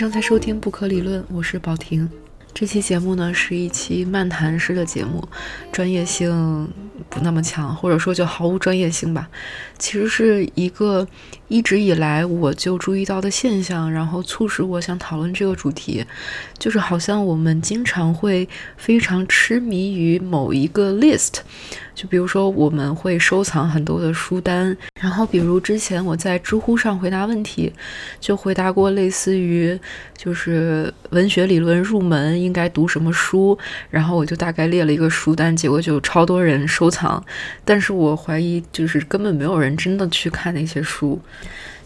正在收听《不可理论》，我是宝婷。这期节目呢是一期漫谈式的节目，专业性不那么强，或者说就毫无专业性吧。其实是一个一直以来我就注意到的现象，然后促使我想讨论这个主题，就是好像我们经常会非常痴迷于某一个 list。就比如说，我们会收藏很多的书单，然后比如之前我在知乎上回答问题，就回答过类似于就是文学理论入门应该读什么书，然后我就大概列了一个书单，结果就超多人收藏，但是我怀疑就是根本没有人真的去看那些书。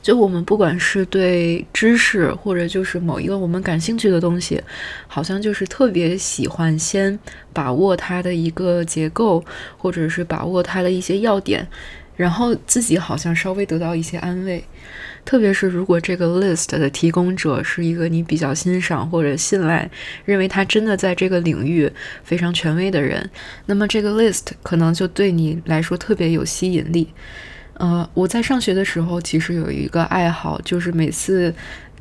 就我们不管是对知识，或者就是某一个我们感兴趣的东西，好像就是特别喜欢先把握它的一个结构，或者是把握它的一些要点，然后自己好像稍微得到一些安慰。特别是如果这个 list 的提供者是一个你比较欣赏或者信赖，认为他真的在这个领域非常权威的人，那么这个 list 可能就对你来说特别有吸引力。呃，我在上学的时候，其实有一个爱好，就是每次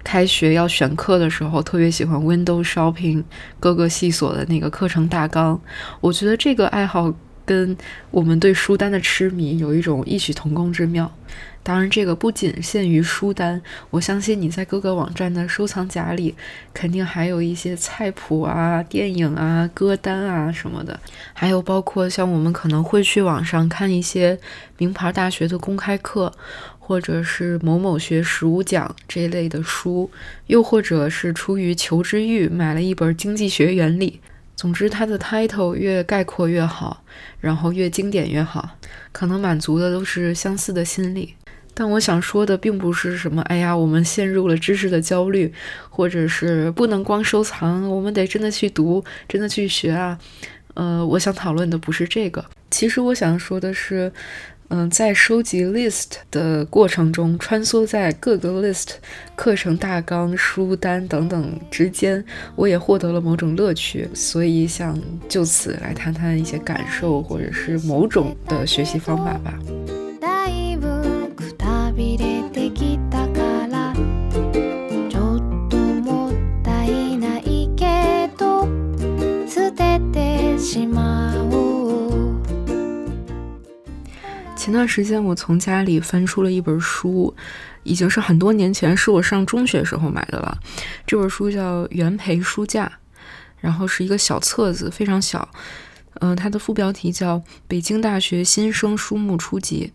开学要选课的时候，特别喜欢 window shopping 各个系所的那个课程大纲。我觉得这个爱好跟我们对书单的痴迷有一种异曲同工之妙。当然，这个不仅限于书单，我相信你在各个网站的收藏夹里，肯定还有一些菜谱啊、电影啊、歌单啊什么的，还有包括像我们可能会去网上看一些名牌大学的公开课，或者是某某学十五讲这类的书，又或者是出于求知欲买了一本《经济学原理》。总之，它的 title 越概括越好，然后越经典越好，可能满足的都是相似的心理。但我想说的并不是什么，哎呀，我们陷入了知识的焦虑，或者是不能光收藏，我们得真的去读，真的去学啊。呃，我想讨论的不是这个。其实我想说的是，嗯，在收集 list 的过程中，穿梭在各个 list 课程大纲、书单等等之间，我也获得了某种乐趣，所以想就此来谈谈一些感受，或者是某种的学习方法吧。前段时间，我从家里翻出了一本书，已经是很多年前，是我上中学时候买的了。这本书叫《元培书架》，然后是一个小册子，非常小。嗯，它的副标题叫《北京大学新生书目初级》，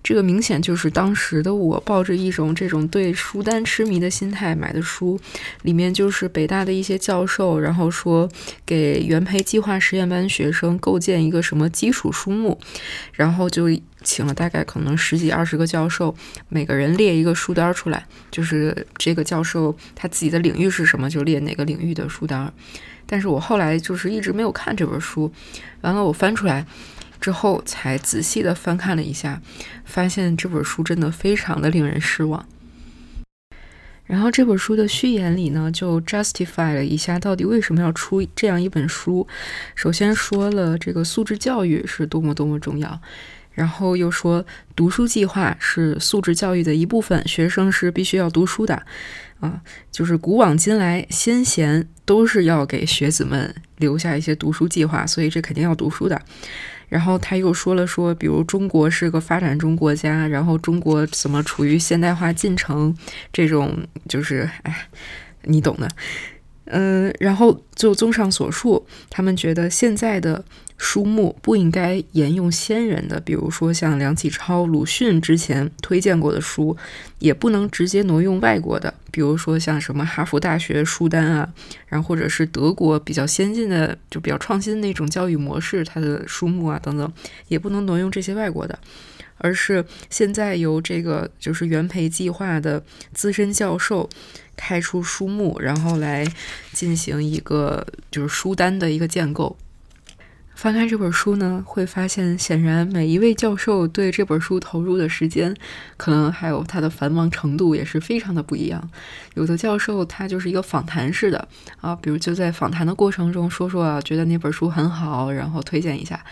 这个明显就是当时的我抱着一种这种对书单痴迷的心态买的书。里面就是北大的一些教授，然后说给原培计划实验班学生构建一个什么基础书目，然后就请了大概可能十几二十个教授，每个人列一个书单出来，就是这个教授他自己的领域是什么，就列哪个领域的书单。但是我后来就是一直没有看这本书，完了我翻出来之后才仔细的翻看了一下，发现这本书真的非常的令人失望。然后这本书的序言里呢，就 justify 了一下到底为什么要出这样一本书。首先说了这个素质教育是多么多么重要。然后又说，读书计划是素质教育的一部分，学生是必须要读书的，啊，就是古往今来，先贤都是要给学子们留下一些读书计划，所以这肯定要读书的。然后他又说了说，比如中国是个发展中国家，然后中国怎么处于现代化进程，这种就是，哎，你懂的。嗯，然后就综上所述，他们觉得现在的书目不应该沿用先人的，比如说像梁启超、鲁迅之前推荐过的书，也不能直接挪用外国的，比如说像什么哈佛大学书单啊，然后或者是德国比较先进的、就比较创新的那种教育模式，它的书目啊等等，也不能挪用这些外国的。而是现在由这个就是原培计划的资深教授开出书目，然后来进行一个就是书单的一个建构。翻开这本书呢，会发现，显然每一位教授对这本书投入的时间，可能还有他的繁忙程度也是非常的不一样。有的教授他就是一个访谈式的啊，比如就在访谈的过程中说说啊，觉得那本书很好，然后推荐一下。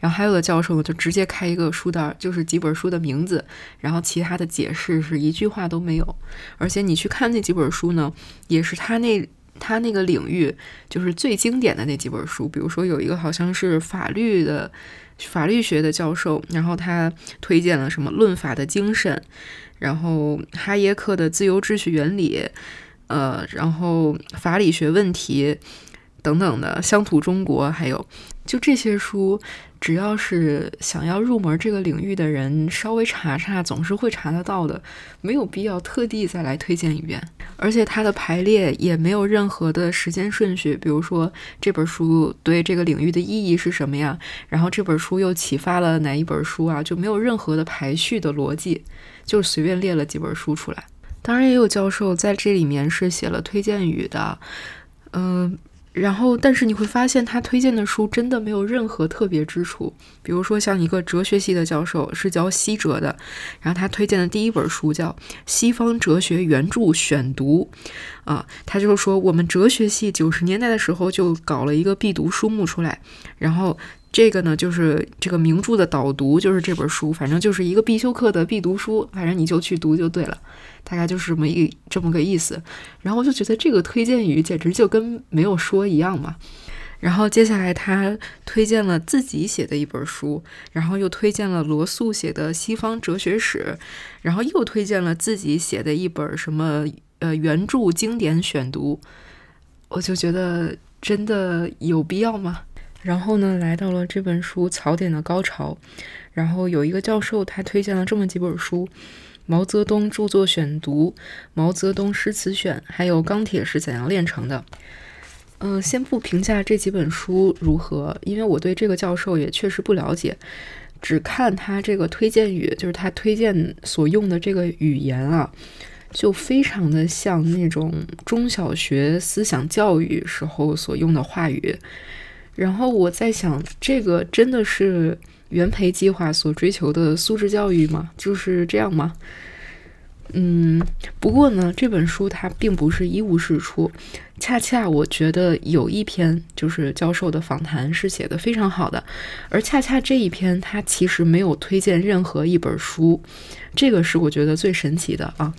然后还有的教授，就直接开一个书单，就是几本书的名字，然后其他的解释是一句话都没有。而且你去看那几本书呢，也是他那。他那个领域就是最经典的那几本书，比如说有一个好像是法律的法律学的教授，然后他推荐了什么《论法的精神》，然后哈耶克的《自由秩序原理》，呃，然后法理学问题等等的《乡土中国》，还有就这些书。只要是想要入门这个领域的人，稍微查查总是会查得到的，没有必要特地再来推荐一遍。而且它的排列也没有任何的时间顺序，比如说这本书对这个领域的意义是什么呀？然后这本书又启发了哪一本书啊？就没有任何的排序的逻辑，就随便列了几本书出来。当然，也有教授在这里面是写了推荐语的，嗯。然后，但是你会发现，他推荐的书真的没有任何特别之处。比如说，像一个哲学系的教授是教西哲的，然后他推荐的第一本书叫《西方哲学原著选读》，啊，他就是说我们哲学系九十年代的时候就搞了一个必读书目出来，然后。这个呢，就是这个名著的导读，就是这本书，反正就是一个必修课的必读书，反正你就去读就对了，大概就是这么一这么个意思。然后我就觉得这个推荐语简直就跟没有说一样嘛。然后接下来他推荐了自己写的一本书，然后又推荐了罗素写的《西方哲学史》，然后又推荐了自己写的一本什么呃原著经典选读，我就觉得真的有必要吗？然后呢，来到了这本书槽点的高潮。然后有一个教授，他推荐了这么几本书：《毛泽东著作选读》《毛泽东诗词选》，还有《钢铁是怎样炼成的》。嗯，先不评价这几本书如何，因为我对这个教授也确实不了解，只看他这个推荐语，就是他推荐所用的这个语言啊，就非常的像那种中小学思想教育时候所用的话语。然后我在想，这个真的是原培计划所追求的素质教育吗？就是这样吗？嗯，不过呢，这本书它并不是一无是处，恰恰我觉得有一篇就是教授的访谈是写的非常好的，而恰恰这一篇他其实没有推荐任何一本书，这个是我觉得最神奇的啊。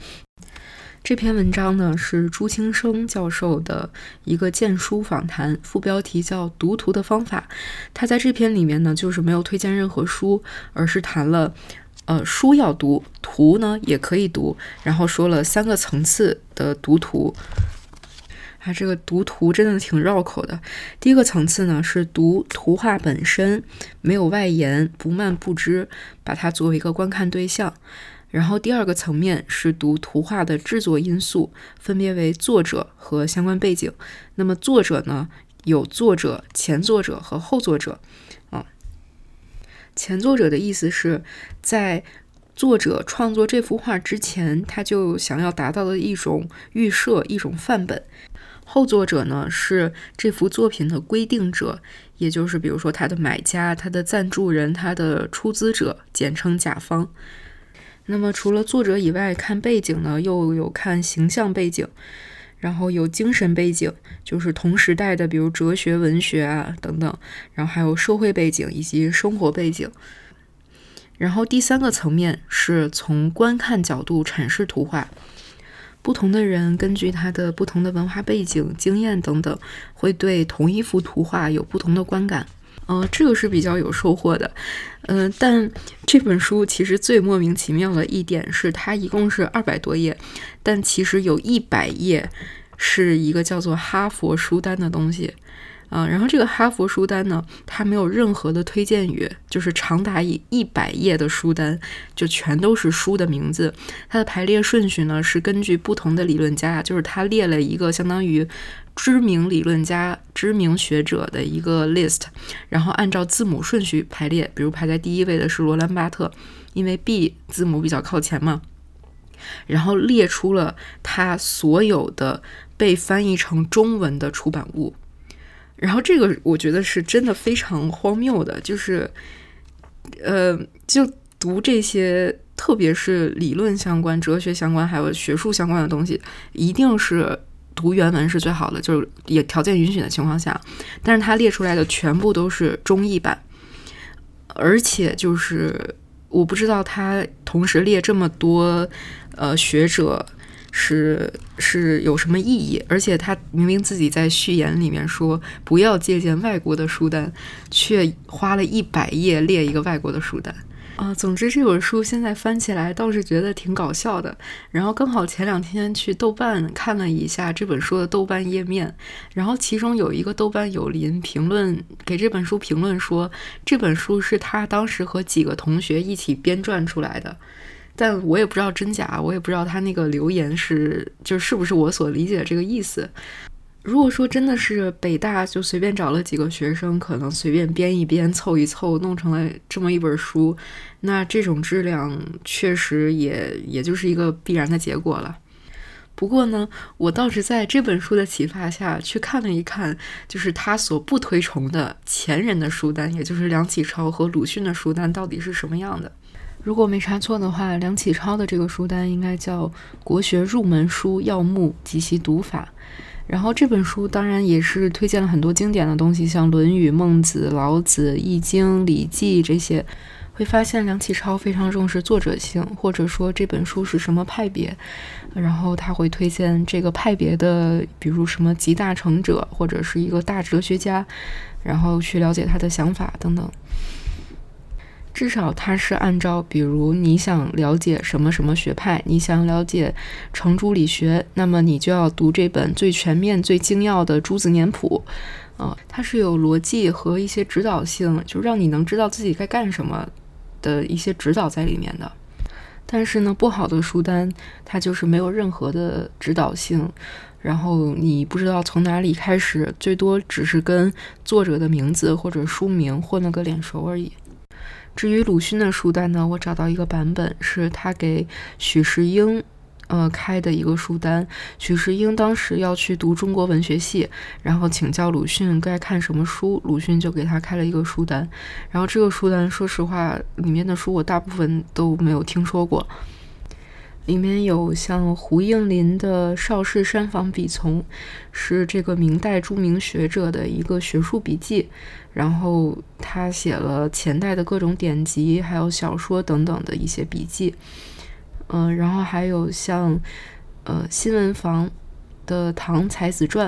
这篇文章呢是朱清生教授的一个荐书访谈，副标题叫《读图的方法》。他在这篇里面呢，就是没有推荐任何书，而是谈了，呃，书要读，图呢也可以读，然后说了三个层次的读图。啊，这个读图真的挺绕口的。第一个层次呢是读图画本身，没有外延，不漫不枝，把它作为一个观看对象。然后第二个层面是读图画的制作因素，分别为作者和相关背景。那么作者呢，有作者、前作者和后作者。啊，前作者的意思是在作者创作这幅画之前，他就想要达到的一种预设、一种范本。后作者呢，是这幅作品的规定者，也就是比如说他的买家、他的赞助人、他的出资者，简称甲方。那么除了作者以外，看背景呢，又有看形象背景，然后有精神背景，就是同时代的，比如哲学、文学啊等等，然后还有社会背景以及生活背景。然后第三个层面是从观看角度阐释图画，不同的人根据他的不同的文化背景、经验等等，会对同一幅图画有不同的观感。嗯，这个是比较有收获的，嗯，但这本书其实最莫名其妙的一点是，它一共是二百多页，但其实有一百页是一个叫做哈佛书单的东西。啊，然后这个哈佛书单呢，它没有任何的推荐语，就是长达一一百页的书单，就全都是书的名字。它的排列顺序呢，是根据不同的理论家，就是他列了一个相当于知名理论家、知名学者的一个 list，然后按照字母顺序排列。比如排在第一位的是罗兰巴特，因为 B 字母比较靠前嘛。然后列出了他所有的被翻译成中文的出版物。然后这个我觉得是真的非常荒谬的，就是，呃，就读这些，特别是理论相关、哲学相关，还有学术相关的东西，一定是读原文是最好的，就是也条件允许的情况下。但是他列出来的全部都是中译版，而且就是我不知道他同时列这么多呃学者。是是有什么意义？而且他明明自己在序言里面说不要借鉴外国的书单，却花了一百页列一个外国的书单啊！总之这本书现在翻起来倒是觉得挺搞笑的。然后刚好前两天去豆瓣看了一下这本书的豆瓣页面，然后其中有一个豆瓣友邻评论给这本书评论说，这本书是他当时和几个同学一起编撰出来的。但我也不知道真假，我也不知道他那个留言是就是不是我所理解的这个意思。如果说真的是北大就随便找了几个学生，可能随便编一编、凑一凑，弄成了这么一本书，那这种质量确实也也就是一个必然的结果了。不过呢，我倒是在这本书的启发下去看了一看，就是他所不推崇的前人的书单，也就是梁启超和鲁迅的书单到底是什么样的。如果没查错的话，梁启超的这个书单应该叫《国学入门书要目及其读法》。然后这本书当然也是推荐了很多经典的东西，像《论语》《孟子》《老子》《易经》《礼记》这些。会发现梁启超非常重视作者性，或者说这本书是什么派别，然后他会推荐这个派别的，比如什么集大成者，或者是一个大哲学家，然后去了解他的想法等等。至少它是按照，比如你想了解什么什么学派，你想了解程朱理学，那么你就要读这本最全面、最精要的《朱子年谱》。呃，它是有逻辑和一些指导性，就让你能知道自己该干什么的一些指导在里面的。但是呢，不好的书单它就是没有任何的指导性，然后你不知道从哪里开始，最多只是跟作者的名字或者书名混了个脸熟而已。至于鲁迅的书单呢，我找到一个版本，是他给许世英，呃开的一个书单。许世英当时要去读中国文学系，然后请教鲁迅该看什么书，鲁迅就给他开了一个书单。然后这个书单，说实话，里面的书我大部分都没有听说过。里面有像胡应麟的《邵氏山房笔丛》，是这个明代著名学者的一个学术笔记，然后他写了前代的各种典籍，还有小说等等的一些笔记。嗯，然后还有像呃新闻房的《唐才子传》，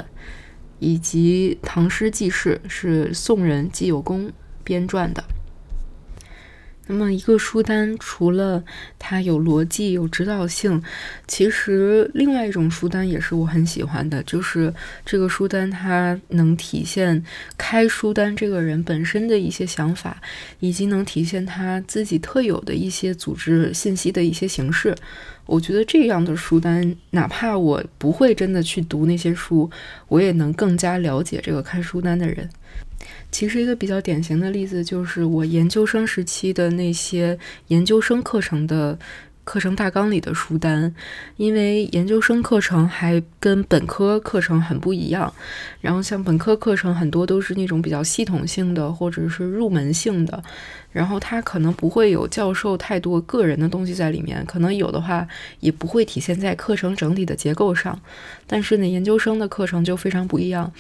以及《唐诗纪事》，是宋人季有功编撰的。那么一个书单，除了它有逻辑、有指导性，其实另外一种书单也是我很喜欢的，就是这个书单它能体现开书单这个人本身的一些想法，以及能体现他自己特有的一些组织信息的一些形式。我觉得这样的书单，哪怕我不会真的去读那些书，我也能更加了解这个开书单的人。其实一个比较典型的例子就是我研究生时期的那些研究生课程的课程大纲里的书单，因为研究生课程还跟本科课程很不一样。然后像本科课程很多都是那种比较系统性的或者是入门性的，然后它可能不会有教授太多个人的东西在里面，可能有的话也不会体现在课程整体的结构上。但是呢，研究生的课程就非常不一样。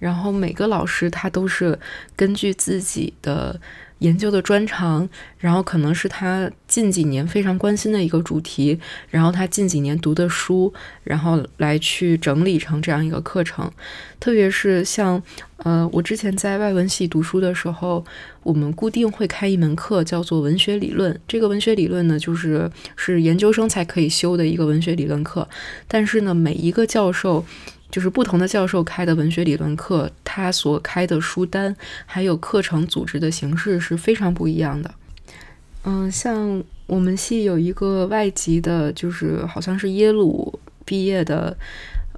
然后每个老师他都是根据自己的研究的专长，然后可能是他近几年非常关心的一个主题，然后他近几年读的书，然后来去整理成这样一个课程。特别是像呃，我之前在外文系读书的时候，我们固定会开一门课叫做文学理论。这个文学理论呢，就是是研究生才可以修的一个文学理论课。但是呢，每一个教授。就是不同的教授开的文学理论课，他所开的书单还有课程组织的形式是非常不一样的。嗯，像我们系有一个外籍的，就是好像是耶鲁毕业的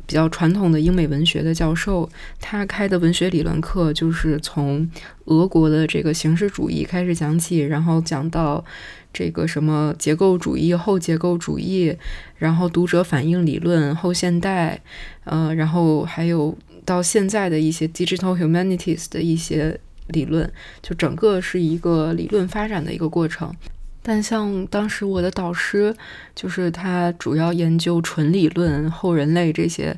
比较传统的英美文学的教授，他开的文学理论课就是从俄国的这个形式主义开始讲起，然后讲到。这个什么结构主义、后结构主义，然后读者反应理论、后现代，呃，然后还有到现在的一些 digital humanities 的一些理论，就整个是一个理论发展的一个过程。但像当时我的导师，就是他主要研究纯理论、后人类这些。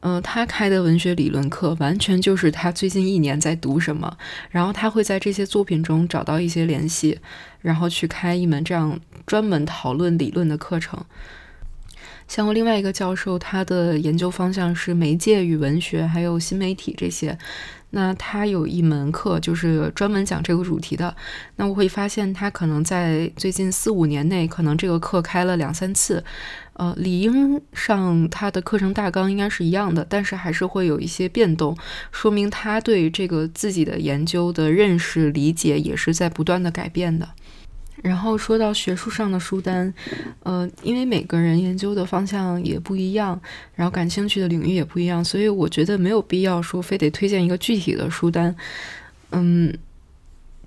嗯，他开的文学理论课完全就是他最近一年在读什么，然后他会在这些作品中找到一些联系，然后去开一门这样专门讨论理论的课程。像我另外一个教授，他的研究方向是媒介与文学，还有新媒体这些。那他有一门课就是专门讲这个主题的。那我会发现他可能在最近四五年内，可能这个课开了两三次。呃，理应上他的课程大纲应该是一样的，但是还是会有一些变动，说明他对这个自己的研究的认识理解也是在不断的改变的。然后说到学术上的书单，呃，因为每个人研究的方向也不一样，然后感兴趣的领域也不一样，所以我觉得没有必要说非得推荐一个具体的书单，嗯。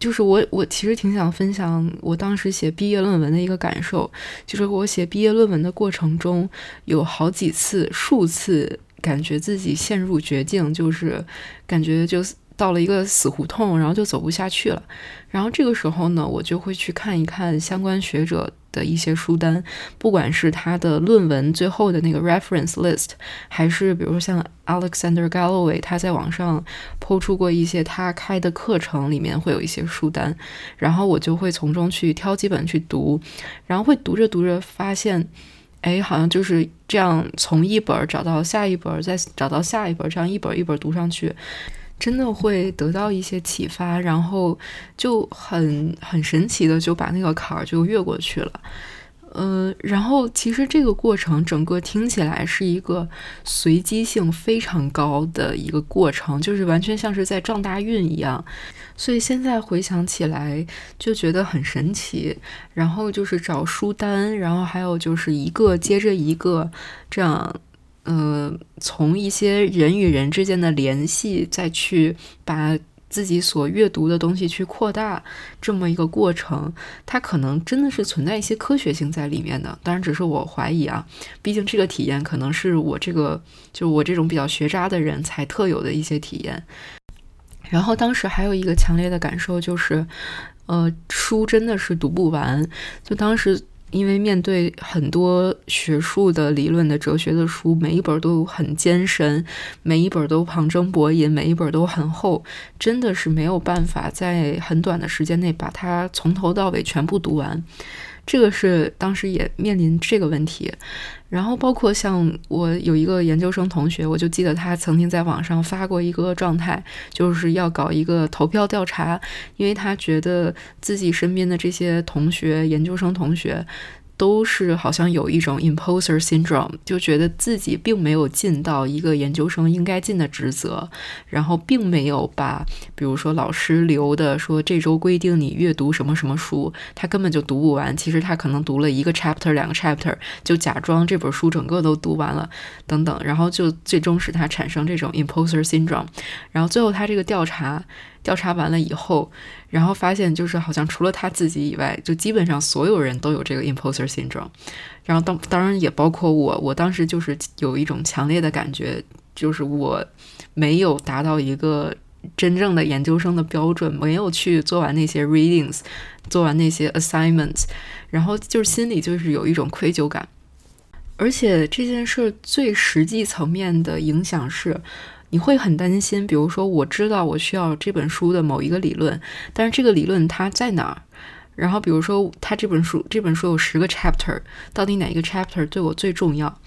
就是我，我其实挺想分享我当时写毕业论文的一个感受，就是我写毕业论文的过程中，有好几次、数次感觉自己陷入绝境，就是感觉就。到了一个死胡同，然后就走不下去了。然后这个时候呢，我就会去看一看相关学者的一些书单，不管是他的论文最后的那个 reference list，还是比如说像 Alexander Galloway，他在网上抛出过一些他开的课程，里面会有一些书单，然后我就会从中去挑几本去读，然后会读着读着发现，哎，好像就是这样，从一本找到下一本，再找到下一本，这样一本一本读上去。真的会得到一些启发，然后就很很神奇的就把那个坎儿就越过去了，呃，然后其实这个过程整个听起来是一个随机性非常高的一个过程，就是完全像是在撞大运一样，所以现在回想起来就觉得很神奇。然后就是找书单，然后还有就是一个接着一个这样。呃，从一些人与人之间的联系，再去把自己所阅读的东西去扩大，这么一个过程，它可能真的是存在一些科学性在里面的。当然，只是我怀疑啊，毕竟这个体验可能是我这个，就我这种比较学渣的人才特有的一些体验。然后当时还有一个强烈的感受就是，呃，书真的是读不完，就当时。因为面对很多学术的理论的哲学的书，每一本都很艰深，每一本都旁征博引，每一本都很厚，真的是没有办法在很短的时间内把它从头到尾全部读完。这个是当时也面临这个问题。然后包括像我有一个研究生同学，我就记得他曾经在网上发过一个状态，就是要搞一个投票调查，因为他觉得自己身边的这些同学，研究生同学。都是好像有一种 imposter syndrome，就觉得自己并没有尽到一个研究生应该尽的职责，然后并没有把，比如说老师留的说这周规定你阅读什么什么书，他根本就读不完。其实他可能读了一个 chapter、两个 chapter，就假装这本书整个都读完了，等等，然后就最终使他产生这种 imposter syndrome。然后最后他这个调查。调查完了以后，然后发现就是好像除了他自己以外，就基本上所有人都有这个 imposter syndrome。然后当当然也包括我，我当时就是有一种强烈的感觉，就是我没有达到一个真正的研究生的标准，没有去做完那些 readings，做完那些 assignments，然后就是心里就是有一种愧疚感。而且这件事最实际层面的影响是。你会很担心，比如说，我知道我需要这本书的某一个理论，但是这个理论它在哪儿？然后，比如说，它这本书这本书有十个 chapter，到底哪一个 chapter 对我最重要？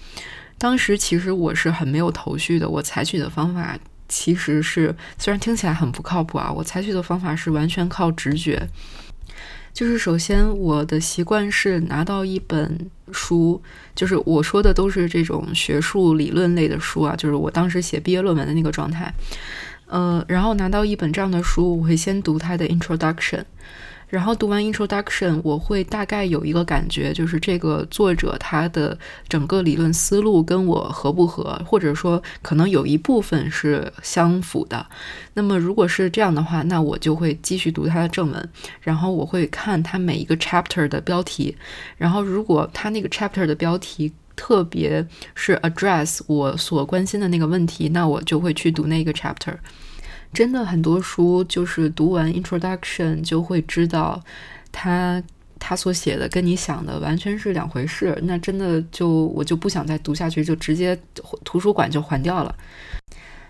当时其实我是很没有头绪的。我采取的方法其实是，虽然听起来很不靠谱啊，我采取的方法是完全靠直觉。就是首先，我的习惯是拿到一本书，就是我说的都是这种学术理论类的书啊，就是我当时写毕业论文的那个状态。呃，然后拿到一本这样的书，我会先读它的 introduction。然后读完 introduction，我会大概有一个感觉，就是这个作者他的整个理论思路跟我合不合，或者说可能有一部分是相符的。那么如果是这样的话，那我就会继续读他的正文，然后我会看他每一个 chapter 的标题，然后如果他那个 chapter 的标题特别是 address 我所关心的那个问题，那我就会去读那个 chapter。真的很多书就是读完 introduction 就会知道，他他所写的跟你想的完全是两回事。那真的就我就不想再读下去，就直接图书馆就还掉了。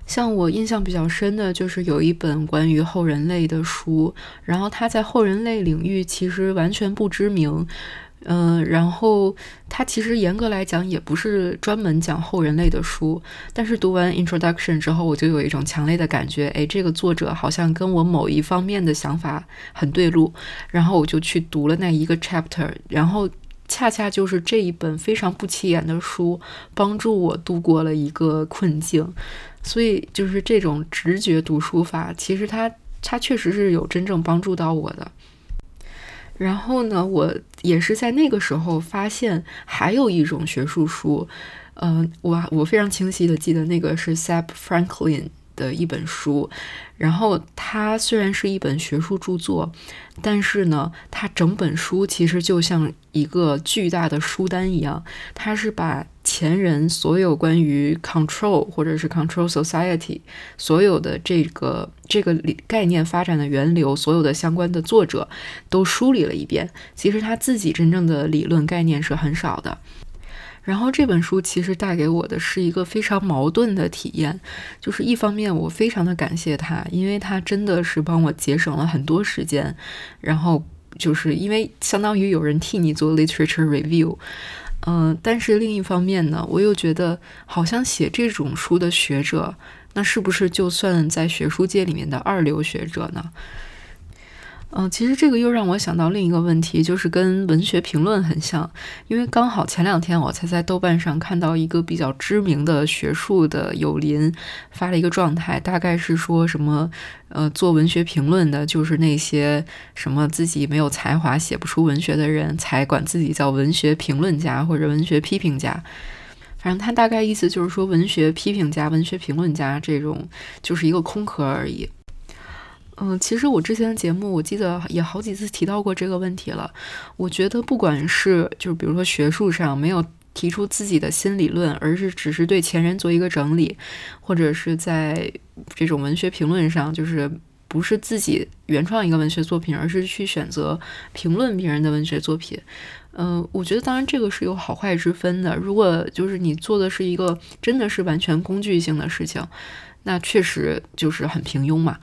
像我印象比较深的就是有一本关于后人类的书，然后它在后人类领域其实完全不知名，嗯，然后它其实严格来讲也不是专门讲后人类的书，但是读完 introduction 之后，我就有一种强烈的感觉，哎，这个作者好像跟我某一方面的想法很对路，然后我就去读了那一个 chapter，然后恰恰就是这一本非常不起眼的书，帮助我度过了一个困境。所以就是这种直觉读书法，其实它它确实是有真正帮助到我的。然后呢，我也是在那个时候发现还有一种学术书，嗯，我我非常清晰的记得那个是 Sap Franklin。的一本书，然后它虽然是一本学术著作，但是呢，它整本书其实就像一个巨大的书单一样，它是把前人所有关于 control 或者是 control society 所有的这个这个理概念发展的源流，所有的相关的作者都梳理了一遍。其实他自己真正的理论概念是很少的。然后这本书其实带给我的是一个非常矛盾的体验，就是一方面我非常的感谢他，因为他真的是帮我节省了很多时间，然后就是因为相当于有人替你做 literature review，嗯，但是另一方面呢，我又觉得好像写这种书的学者，那是不是就算在学术界里面的二流学者呢？嗯，其实这个又让我想到另一个问题，就是跟文学评论很像，因为刚好前两天我才在豆瓣上看到一个比较知名的学术的友邻发了一个状态，大概是说什么，呃，做文学评论的，就是那些什么自己没有才华写不出文学的人才管自己叫文学评论家或者文学批评家，反正他大概意思就是说，文学批评家、文学评论家这种就是一个空壳而已。嗯，其实我之前的节目，我记得也好几次提到过这个问题了。我觉得，不管是就是比如说学术上没有提出自己的新理论，而是只是对前人做一个整理，或者是在这种文学评论上，就是不是自己原创一个文学作品，而是去选择评论别人的文学作品。嗯，我觉得当然这个是有好坏之分的。如果就是你做的是一个真的是完全工具性的事情。那确实就是很平庸嘛，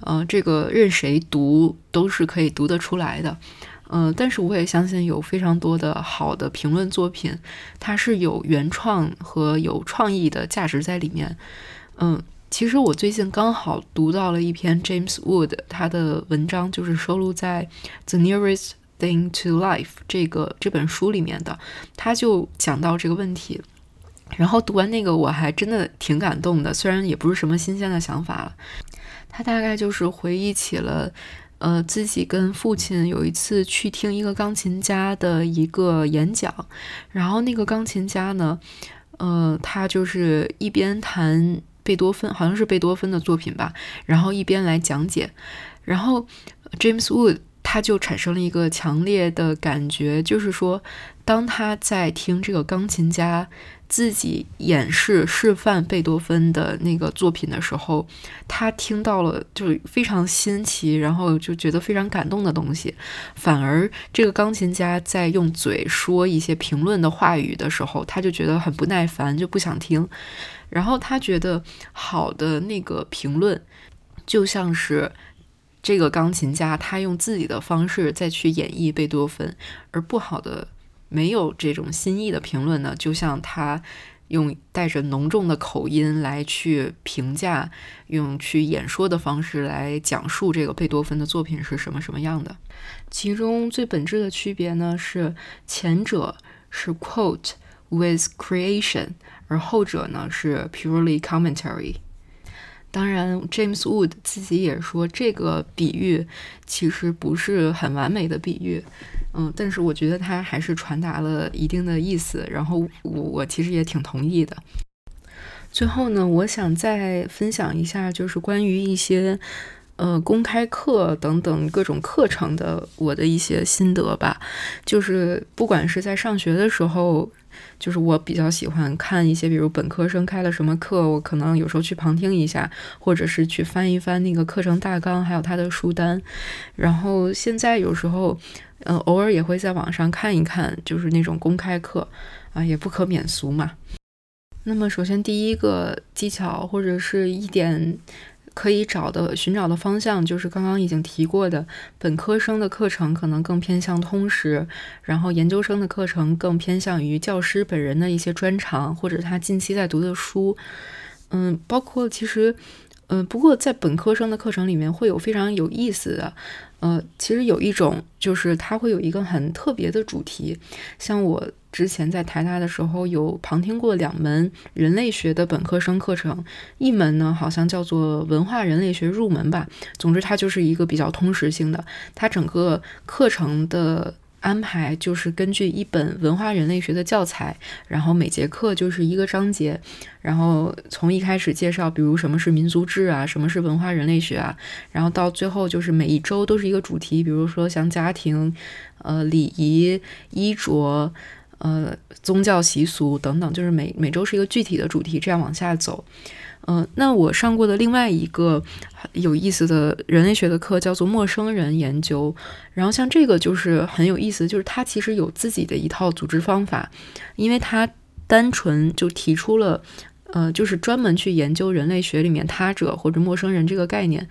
呃，这个任谁读都是可以读得出来的，嗯，但是我也相信有非常多的好的评论作品，它是有原创和有创意的价值在里面，嗯，其实我最近刚好读到了一篇 James Wood 他的文章，就是收录在《The Nearest Thing to Life》这个这本书里面的，他就讲到这个问题。然后读完那个，我还真的挺感动的，虽然也不是什么新鲜的想法了。他大概就是回忆起了，呃，自己跟父亲有一次去听一个钢琴家的一个演讲，然后那个钢琴家呢，呃，他就是一边弹贝多芬，好像是贝多芬的作品吧，然后一边来讲解，然后 James Wood 他就产生了一个强烈的感觉，就是说，当他在听这个钢琴家。自己演示示范贝多芬的那个作品的时候，他听到了就非常新奇，然后就觉得非常感动的东西。反而这个钢琴家在用嘴说一些评论的话语的时候，他就觉得很不耐烦，就不想听。然后他觉得好的那个评论，就像是这个钢琴家他用自己的方式再去演绎贝多芬，而不好的。没有这种新意的评论呢，就像他用带着浓重的口音来去评价，用去演说的方式来讲述这个贝多芬的作品是什么什么样的。其中最本质的区别呢，是前者是 quote with creation，而后者呢是 purely commentary。当然，James Wood 自己也说，这个比喻其实不是很完美的比喻。嗯，但是我觉得他还是传达了一定的意思，然后我我其实也挺同意的。最后呢，我想再分享一下，就是关于一些呃公开课等等各种课程的我的一些心得吧。就是不管是在上学的时候。就是我比较喜欢看一些，比如本科生开了什么课，我可能有时候去旁听一下，或者是去翻一翻那个课程大纲，还有他的书单。然后现在有时候，嗯，偶尔也会在网上看一看，就是那种公开课啊，也不可免俗嘛。那么，首先第一个技巧或者是一点。可以找的寻找的方向就是刚刚已经提过的，本科生的课程可能更偏向通识，然后研究生的课程更偏向于教师本人的一些专长或者他近期在读的书。嗯，包括其实，嗯，不过在本科生的课程里面会有非常有意思的。呃，其实有一种就是它会有一个很特别的主题，像我之前在台大的时候有旁听过两门人类学的本科生课程，一门呢好像叫做文化人类学入门吧，总之它就是一个比较通识性的，它整个课程的。安排就是根据一本文化人类学的教材，然后每节课就是一个章节，然后从一开始介绍，比如什么是民族志啊，什么是文化人类学啊，然后到最后就是每一周都是一个主题，比如说像家庭、呃礼仪、衣着、呃宗教习俗等等，就是每每周是一个具体的主题，这样往下走。嗯，那我上过的另外一个有意思的人类学的课叫做陌生人研究，然后像这个就是很有意思，就是它其实有自己的一套组织方法，因为它单纯就提出了。呃，就是专门去研究人类学里面他者或者陌生人这个概念，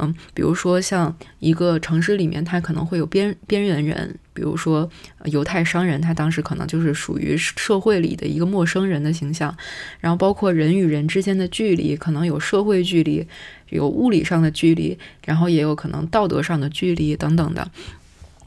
嗯，比如说像一个城市里面，它可能会有边边缘人，比如说犹太商人，他当时可能就是属于社会里的一个陌生人的形象，然后包括人与人之间的距离，可能有社会距离，有物理上的距离，然后也有可能道德上的距离等等的。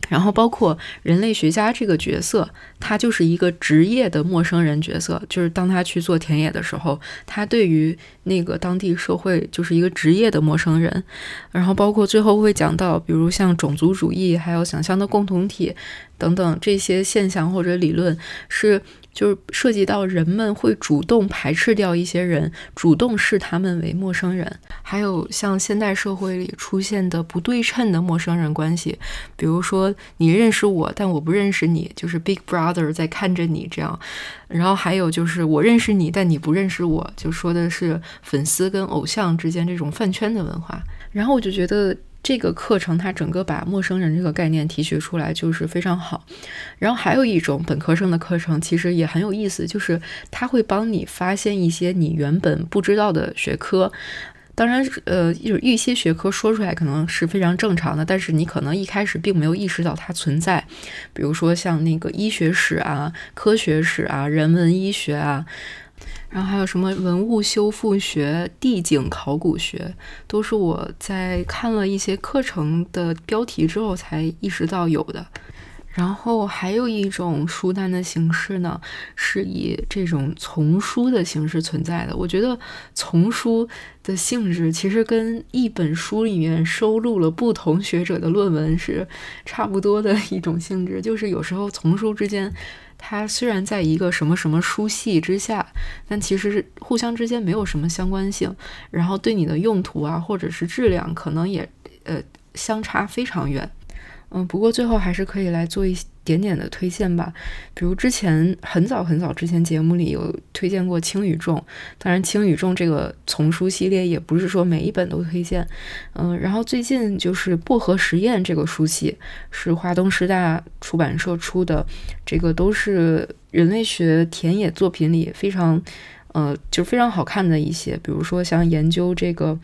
然后包括人类学家这个角色，他就是一个职业的陌生人角色。就是当他去做田野的时候，他对于那个当地社会就是一个职业的陌生人。然后包括最后会讲到，比如像种族主义，还有想象的共同体等等这些现象或者理论是。就是涉及到人们会主动排斥掉一些人，主动视他们为陌生人，还有像现代社会里出现的不对称的陌生人关系，比如说你认识我，但我不认识你，就是 Big Brother 在看着你这样，然后还有就是我认识你，但你不认识我，就说的是粉丝跟偶像之间这种饭圈的文化，然后我就觉得。这个课程它整个把陌生人这个概念提取出来就是非常好，然后还有一种本科生的课程其实也很有意思，就是它会帮你发现一些你原本不知道的学科。当然，呃，有一些学科说出来可能是非常正常的，但是你可能一开始并没有意识到它存在。比如说像那个医学史啊、科学史啊、人文医学啊。然后还有什么文物修复学、地景考古学，都是我在看了一些课程的标题之后才意识到有的。然后还有一种书单的形式呢，是以这种丛书的形式存在的。我觉得丛书的性质其实跟一本书里面收录了不同学者的论文是差不多的一种性质，就是有时候丛书之间。它虽然在一个什么什么书系之下，但其实是互相之间没有什么相关性，然后对你的用途啊，或者是质量，可能也呃相差非常远。嗯，不过最后还是可以来做一点点的推荐吧。比如之前很早很早之前节目里有推荐过《轻与重》，当然《轻与重》这个丛书系列也不是说每一本都推荐。嗯，然后最近就是《薄荷实验》这个书系，是华东师大出版社出的，这个都是人类学田野作品里非常呃就非常好看的一些，比如说像研究这个。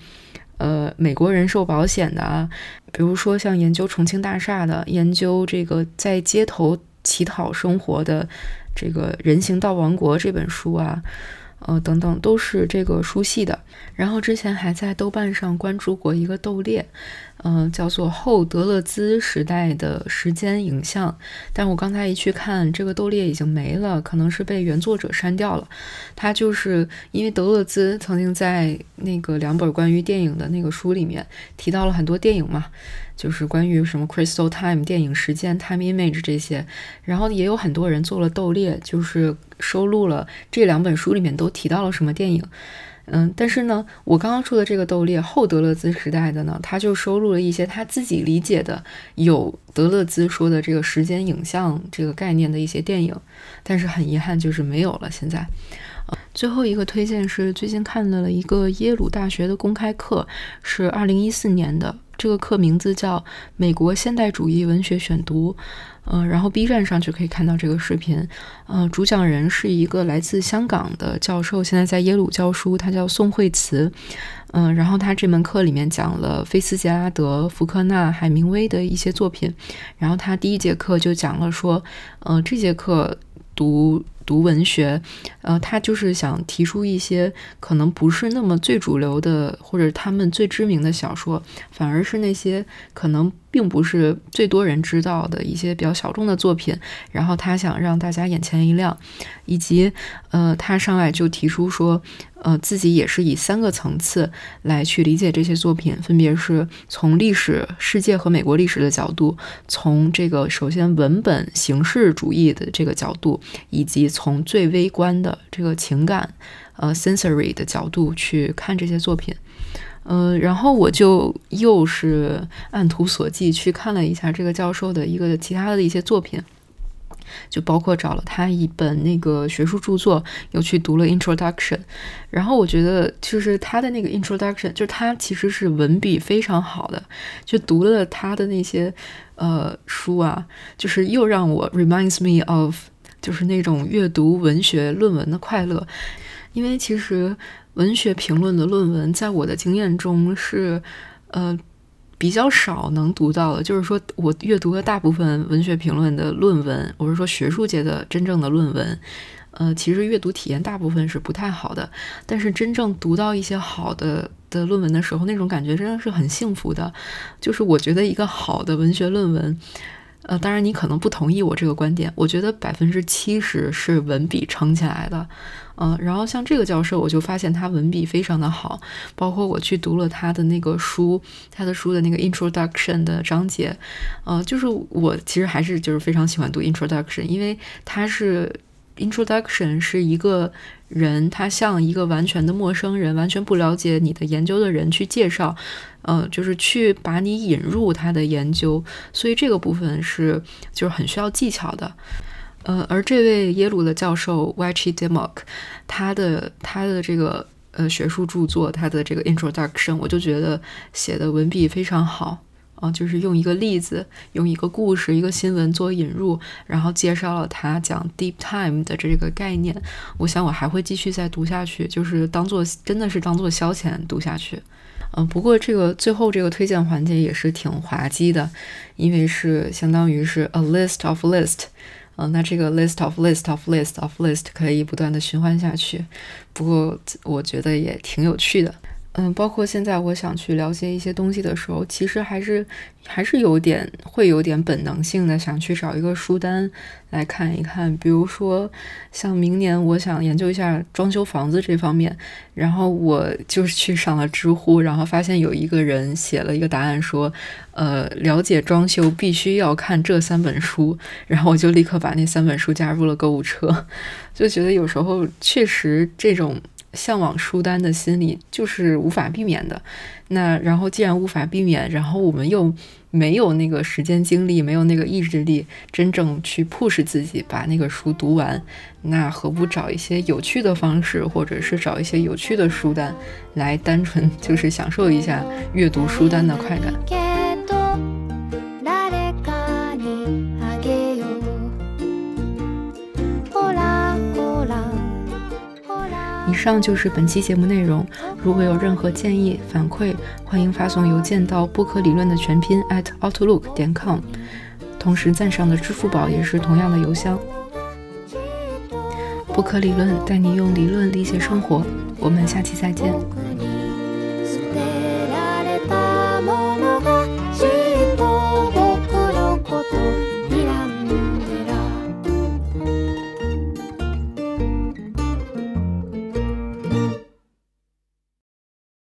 呃，美国人寿保险的啊，比如说像研究重庆大厦的，研究这个在街头乞讨生活的这个人行道王国这本书啊。呃，等等，都是这个书系的。然后之前还在豆瓣上关注过一个豆列，嗯，叫做后德勒兹时代的时间影像。但我刚才一去看，这个豆列已经没了，可能是被原作者删掉了。他就是因为德勒兹曾经在那个两本关于电影的那个书里面提到了很多电影嘛。就是关于什么 Crystal Time 电影时间 Time Image 这些，然后也有很多人做了斗列，就是收录了这两本书里面都提到了什么电影。嗯，但是呢，我刚刚说的这个斗猎后德勒兹时代的呢，他就收录了一些他自己理解的有德勒兹说的这个时间影像这个概念的一些电影，但是很遗憾就是没有了。现在，最后一个推荐是最近看到了一个耶鲁大学的公开课，是二零一四年的，这个课名字叫《美国现代主义文学选读》。嗯，然后 B 站上就可以看到这个视频。嗯，主讲人是一个来自香港的教授，现在在耶鲁教书，他叫宋惠慈。嗯，然后他这门课里面讲了菲斯杰拉德、福克纳、海明威的一些作品。然后他第一节课就讲了说，嗯，这节课读。读文学，呃，他就是想提出一些可能不是那么最主流的，或者他们最知名的小说，反而是那些可能并不是最多人知道的一些比较小众的作品。然后他想让大家眼前一亮，以及，呃，他上来就提出说。呃，自己也是以三个层次来去理解这些作品，分别是从历史、世界和美国历史的角度，从这个首先文本形式主义的这个角度，以及从最微观的这个情感，呃，sensory 的角度去看这些作品。嗯，然后我就又是按图索骥去看了一下这个教授的一个其他的一些作品。就包括找了他一本那个学术著作，又去读了 Introduction，然后我觉得就是他的那个 Introduction，就是他其实是文笔非常好的，就读了他的那些呃书啊，就是又让我 reminds me of 就是那种阅读文学论文的快乐，因为其实文学评论的论文在我的经验中是呃。比较少能读到的，就是说我阅读的大部分文学评论的论文，我是说学术界的真正的论文，呃，其实阅读体验大部分是不太好的。但是真正读到一些好的的论文的时候，那种感觉真的是很幸福的。就是我觉得一个好的文学论文。呃，当然你可能不同意我这个观点，我觉得百分之七十是文笔撑起来的，嗯，然后像这个教授，我就发现他文笔非常的好，包括我去读了他的那个书，他的书的那个 introduction 的章节，呃，就是我其实还是就是非常喜欢读 introduction，因为他是 introduction 是一个。人他像一个完全的陌生人，完全不了解你的研究的人去介绍，呃，就是去把你引入他的研究，所以这个部分是就是很需要技巧的，呃，而这位耶鲁的教授 w a c h i Demok，他的他的这个呃学术著作，他的这个 Introduction，我就觉得写的文笔非常好。啊，就是用一个例子，用一个故事、一个新闻做引入，然后介绍了他讲 deep time 的这个概念。我想我还会继续再读下去，就是当做真的是当做消遣读下去。嗯，不过这个最后这个推荐环节也是挺滑稽的，因为是相当于是 a list of list。嗯，那这个 list of list of list of list 可以不断的循环下去。不过我觉得也挺有趣的。嗯，包括现在我想去了解一些东西的时候，其实还是还是有点会有点本能性的想去找一个书单来看一看。比如说，像明年我想研究一下装修房子这方面，然后我 就是去上了知乎，然后发现有一个人写了一个答案说，呃，了解装修必须要看这三本书，然后我就立刻把那三本书加入了购物车，就觉得有时候确实这种。向往书单的心理就是无法避免的。那然后既然无法避免，然后我们又没有那个时间精力，没有那个意志力，真正去 push 自己把那个书读完，那何不找一些有趣的方式，或者是找一些有趣的书单，来单纯就是享受一下阅读书单的快感。上就是本期节目内容。如果有任何建议反馈，欢迎发送邮件到不可理论的全拼 at outlook 点 com。同时，赞赏的支付宝也是同样的邮箱。不可理论带你用理论理解生活。我们下期再见。